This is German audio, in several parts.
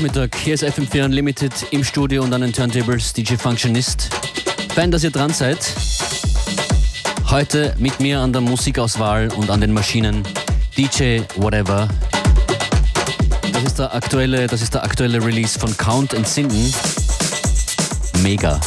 Nachmittag. Hier ist FM4 Unlimited im Studio und an den Turntables DJ Functionist. Fein, dass ihr dran seid. Heute mit mir an der Musikauswahl und an den Maschinen DJ Whatever. Das ist der aktuelle, das ist der aktuelle Release von Count and Sinden. Mega.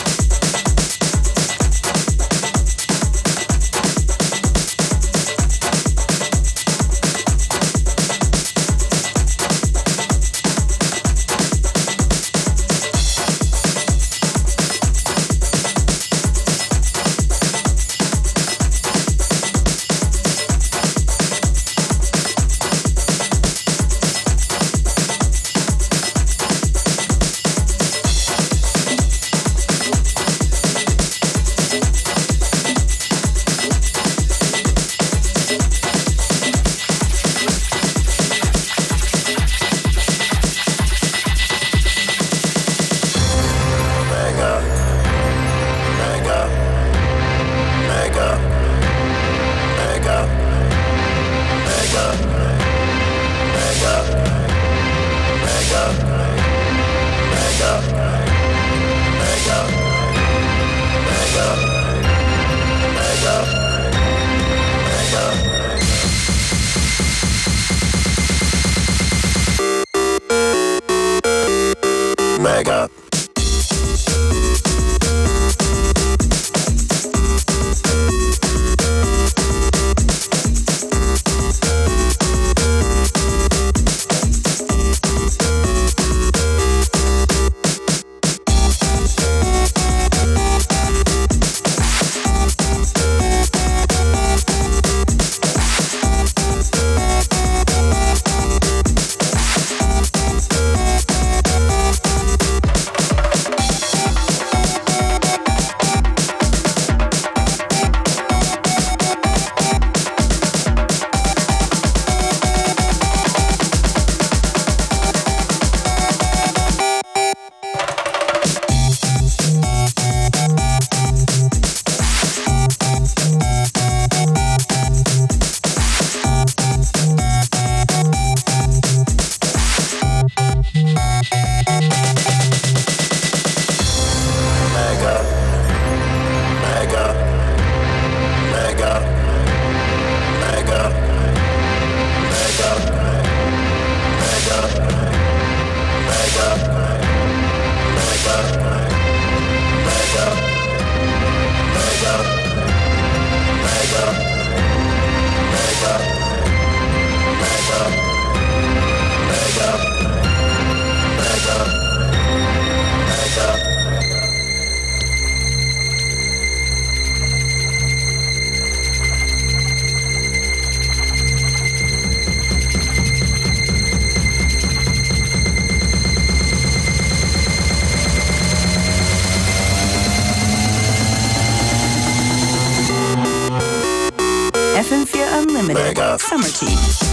Summer Tea.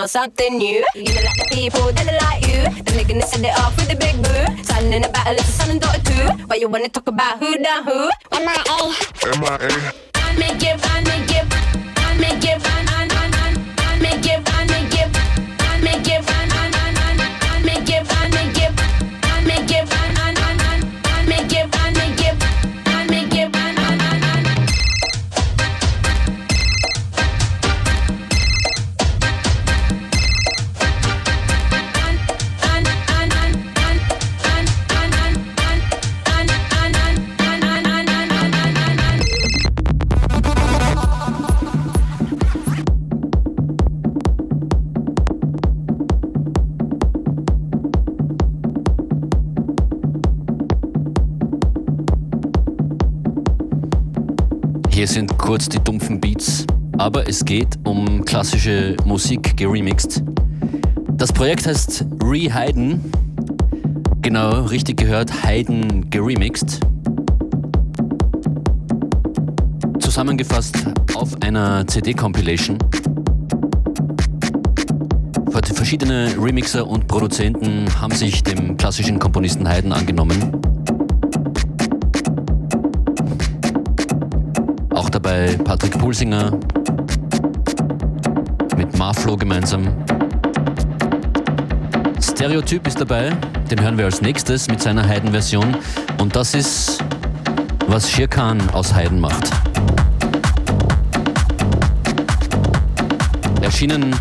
Hey, something new. You know, like the people that are like you. They're gonna send it off with a big boo. Son in the battle, it's a son and daughter too. Why you wanna talk about who done who? M.I.A. M.I.A. I make it, I make it, kurz die dumpfen Beats, aber es geht um klassische Musik geremixed. Das Projekt heißt Re-Hayden. Genau, richtig gehört, Hayden geremixed. Zusammengefasst auf einer CD-Compilation. verschiedene Remixer und Produzenten haben sich dem klassischen Komponisten Haydn angenommen. Dabei Patrick Pulsinger mit Marflo gemeinsam. Stereotyp ist dabei, den hören wir als nächstes mit seiner Haydn-Version. Und das ist, was Shirkan aus Haydn macht. Erschienen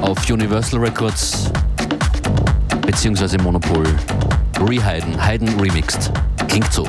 auf Universal Records beziehungsweise Monopol. Rehyden, Haydn remixed. Klingt so.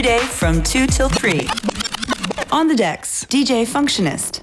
Every day from 2 till 3. On the decks, DJ Functionist.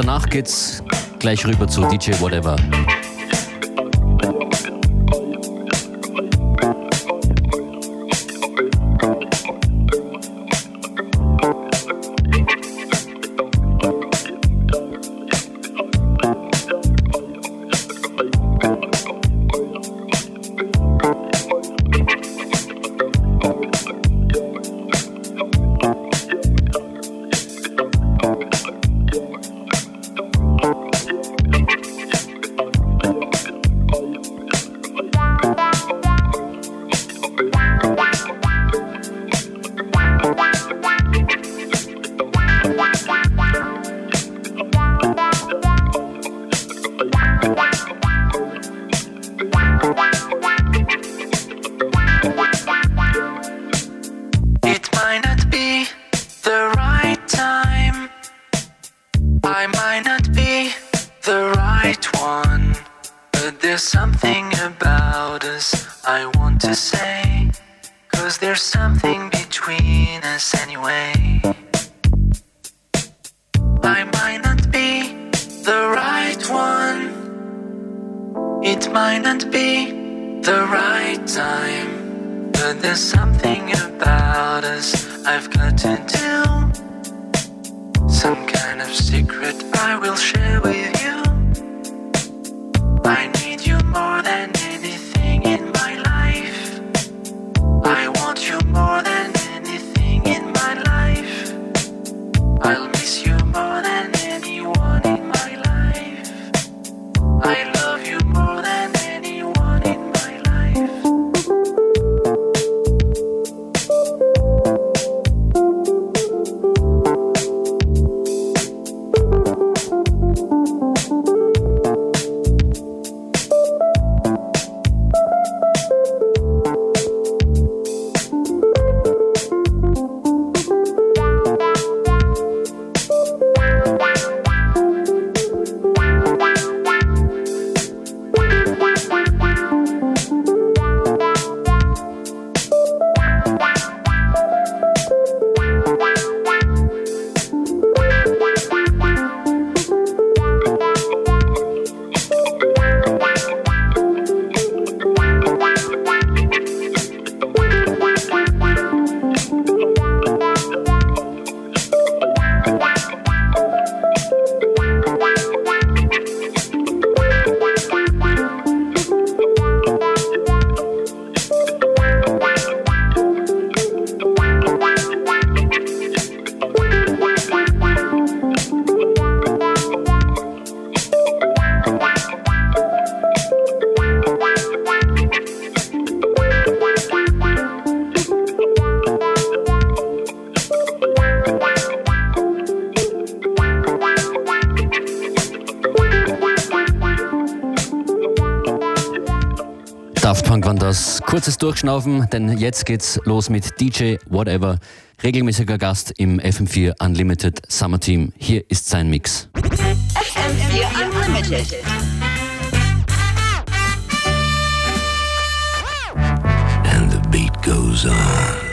Danach geht's gleich rüber zu DJ Whatever. Durchschnaufen, denn jetzt geht's los mit DJ Whatever, regelmäßiger Gast im FM4 Unlimited Summer Team. Hier ist sein Mix. FM4 Unlimited. And the beat goes on.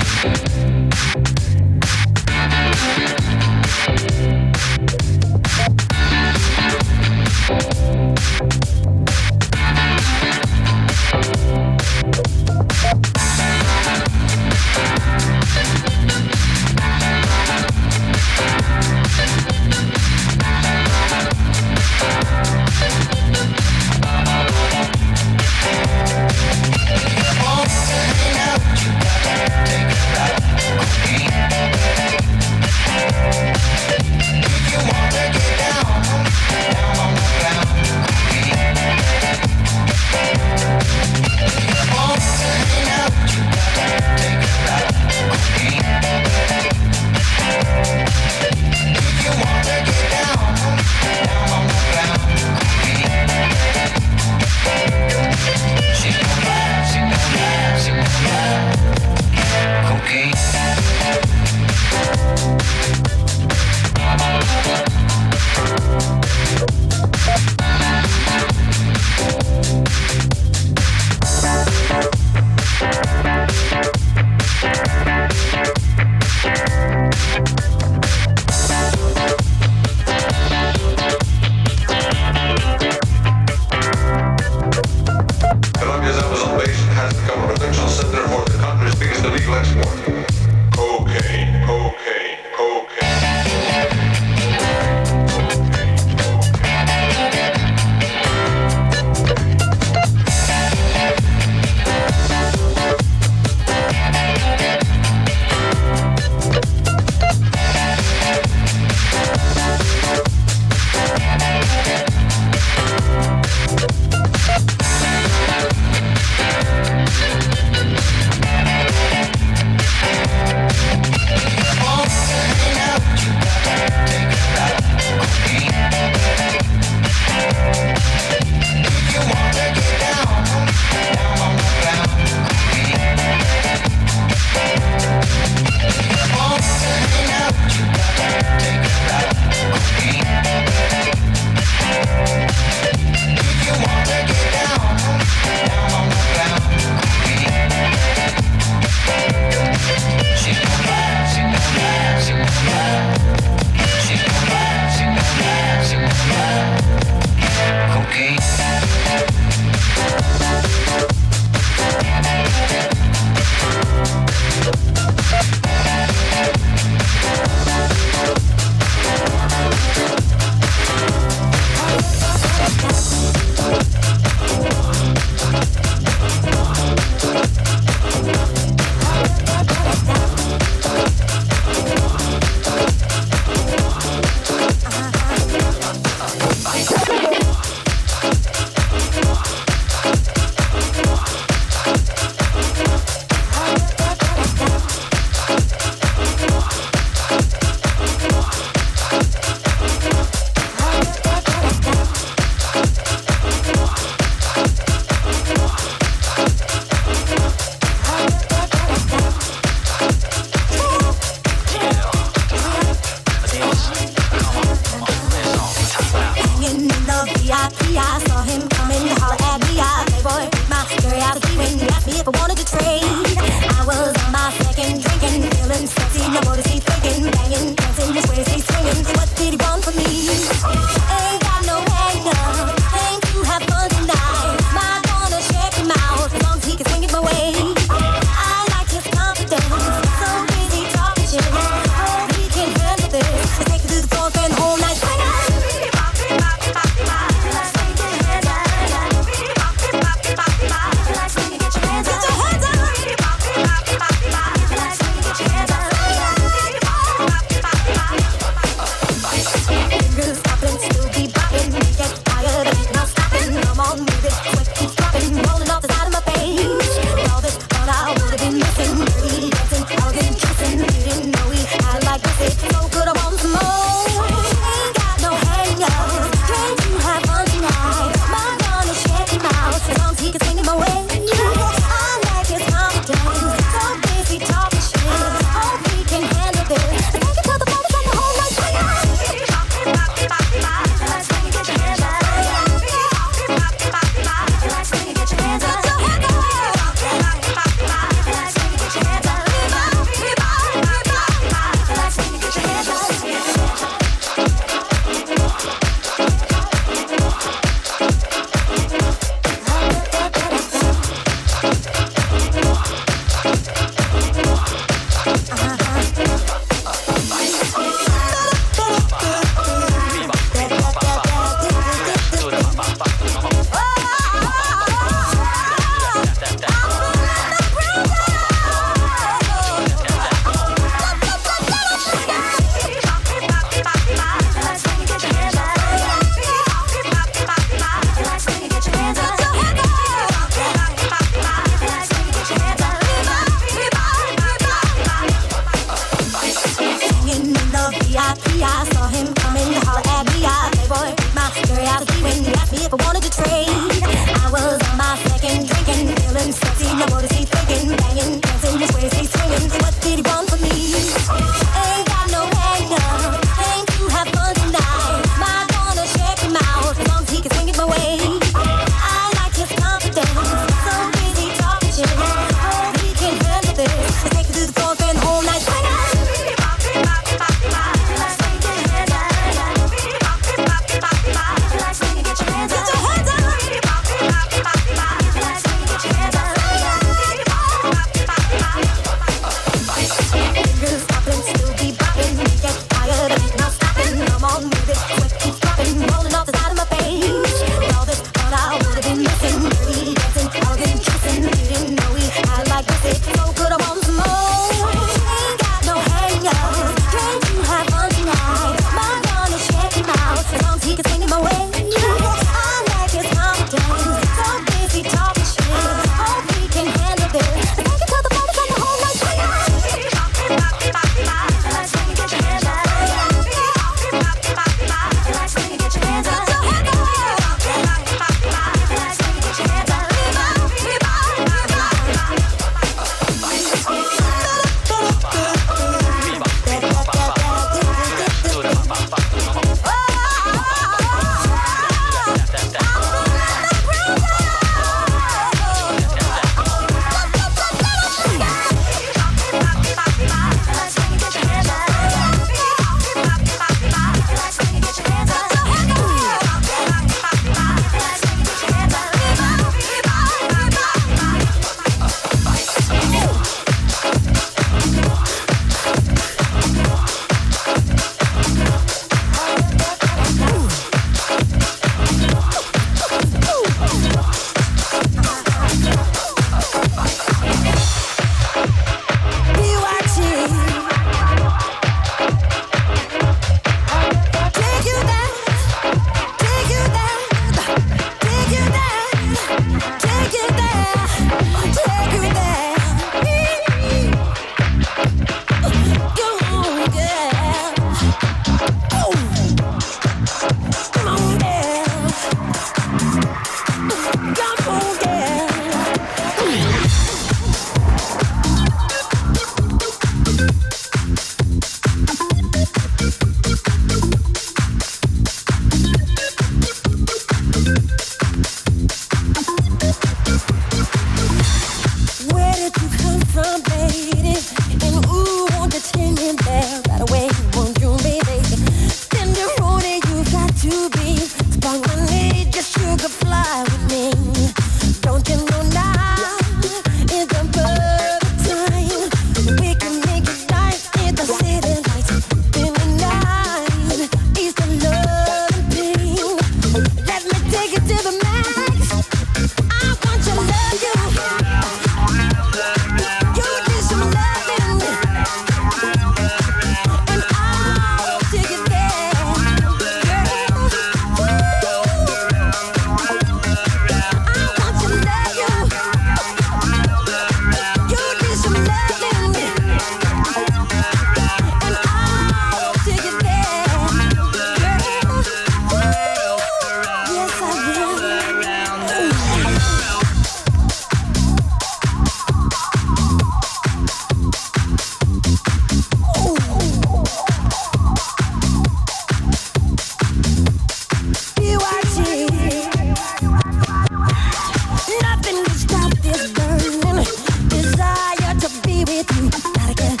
Gotta get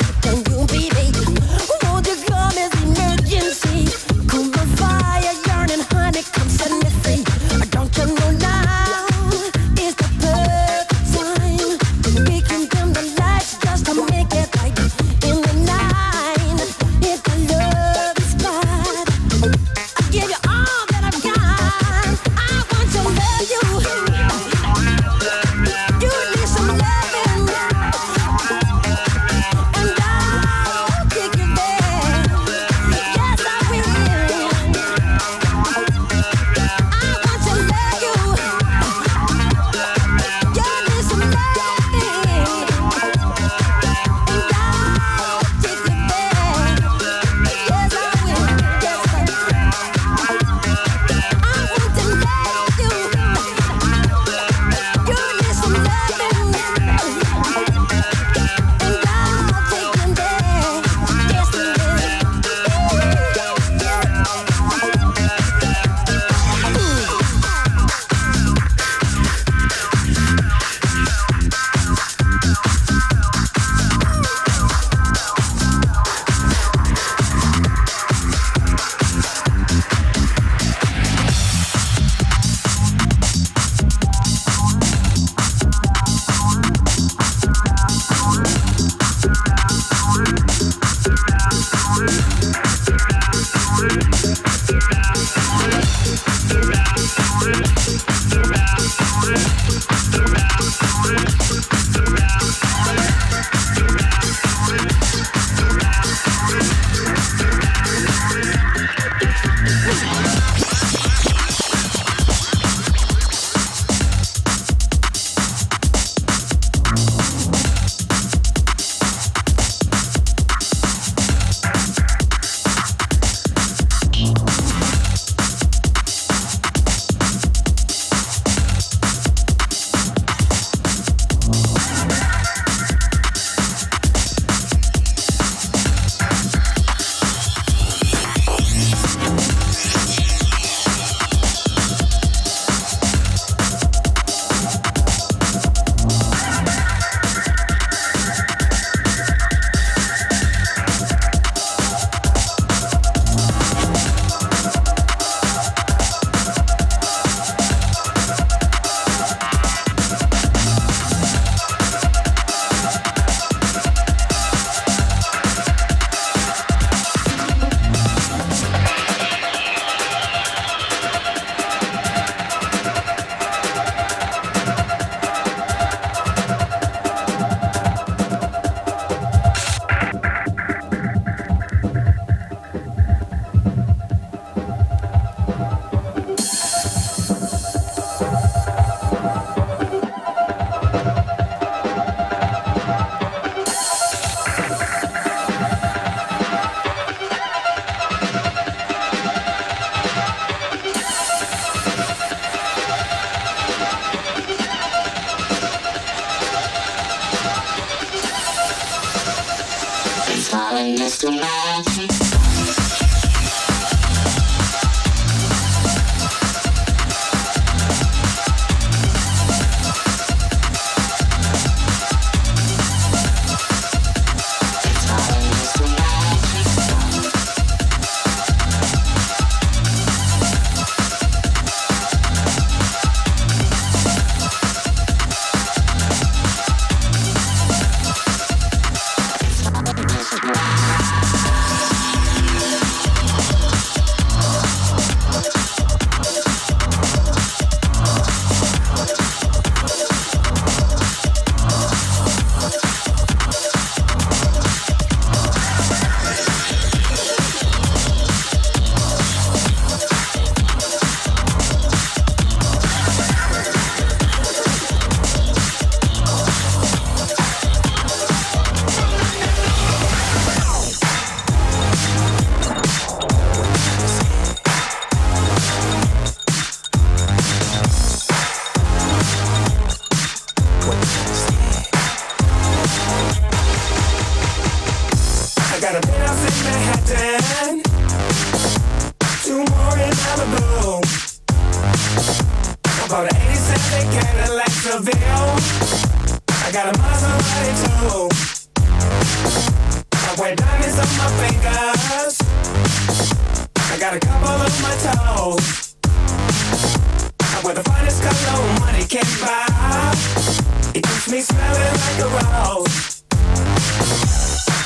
falling is too much.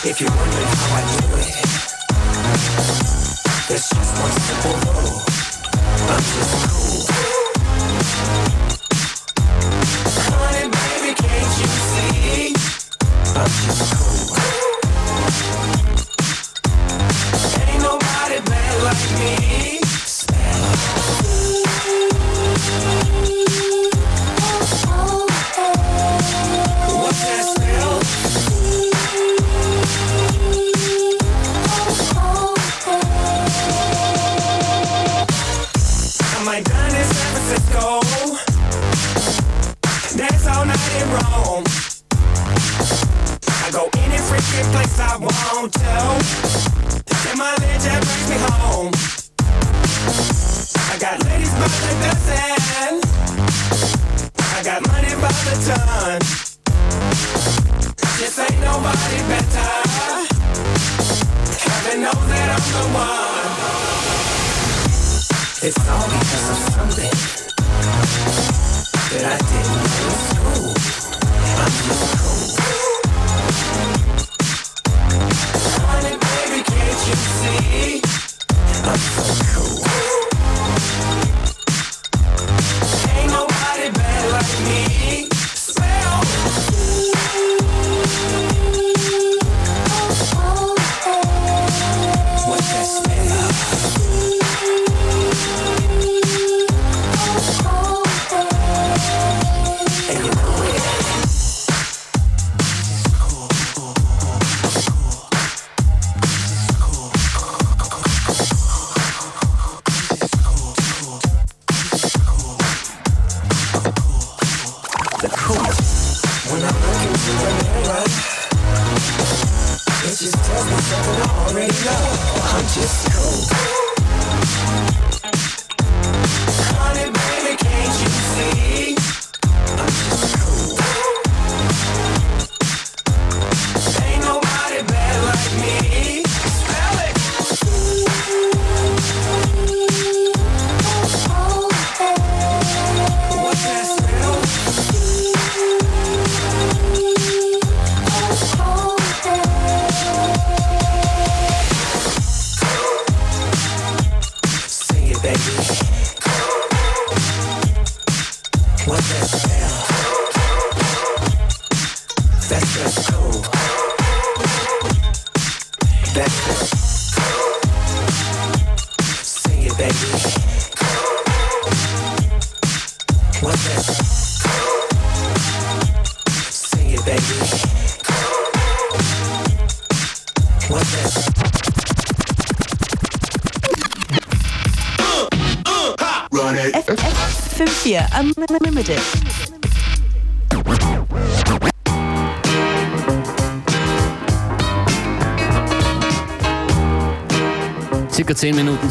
If you're wondering how I do it, there's just one simple rule. I'm just cool. Honey, baby, can't you see? I'm just cool.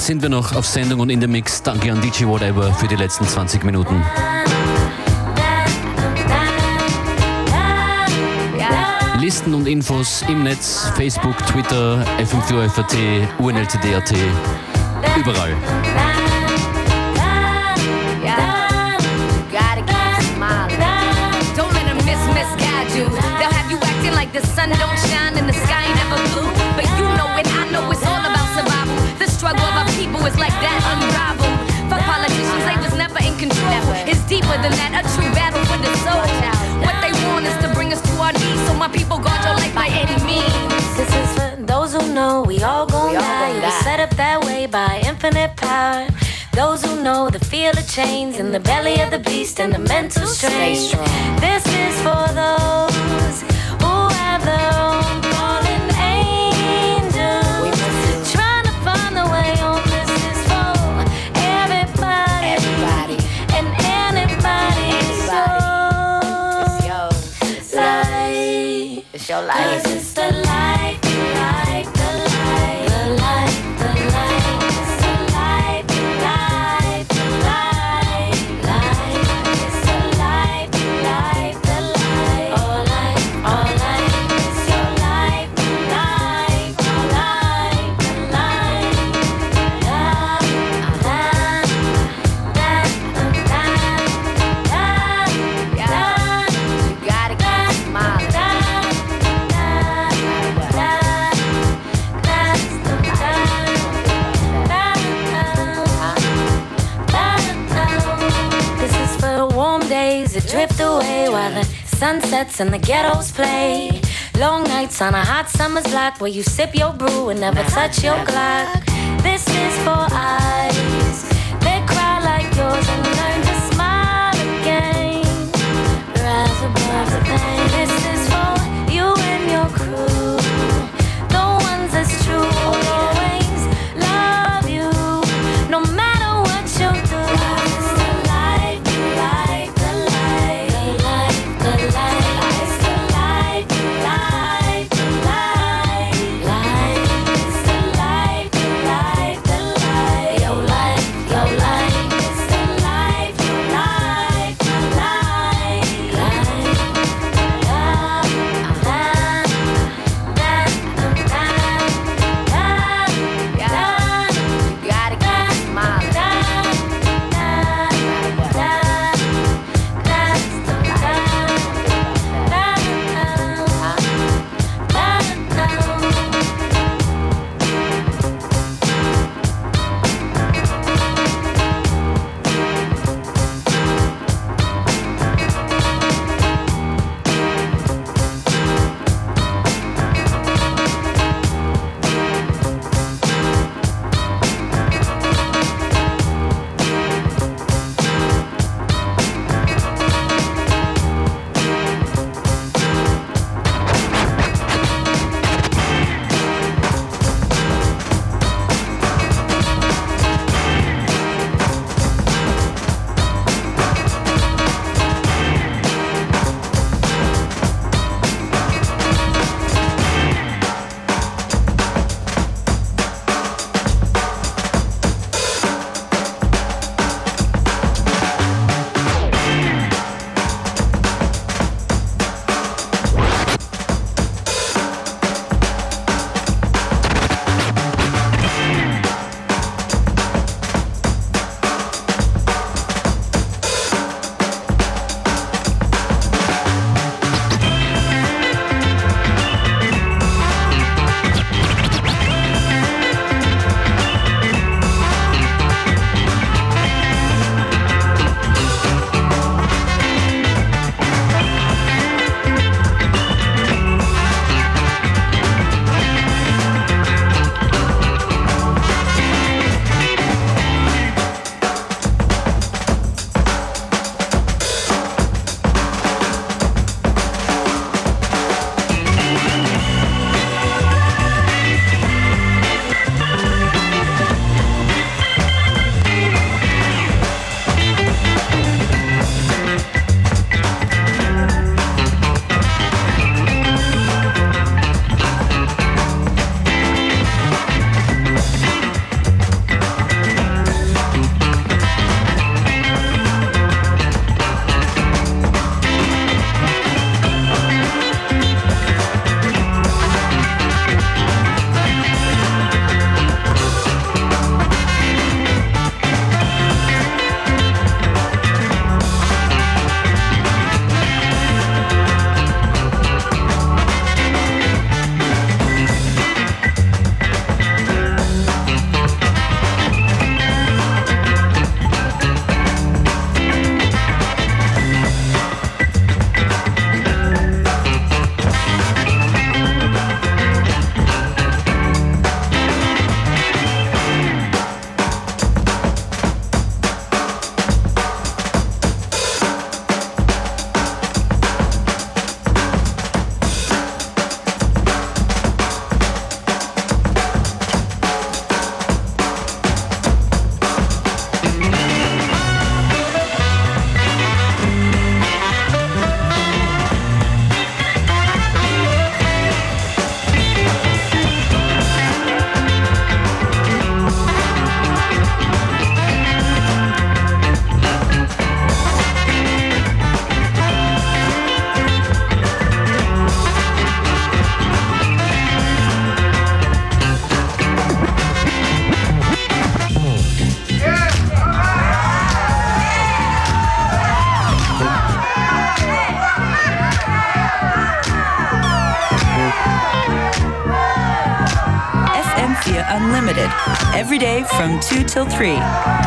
Sind wir noch auf Sendung und in der Mix. Danke an DJ Whatever für die letzten 20 Minuten. Listen und Infos im Netz, Facebook, Twitter, FM4FAT, UNLTD.at, überall. the sun don't shine and the sky like that, unrivaled. Fuck politicians, they was never in control. It's deeper than that, a true battle for the soul. What they want is to bring us to our knees, so my people guard your life by any means. This is for those who know we all gon' die. We're set up that way by infinite power. Those who know the feel of chains in the belly of the beast and the mental strain. This is for those sunsets and the ghettos play. Long nights on a hot summer's block where you sip your brew and never touch your Glock. This is for eyes until 3.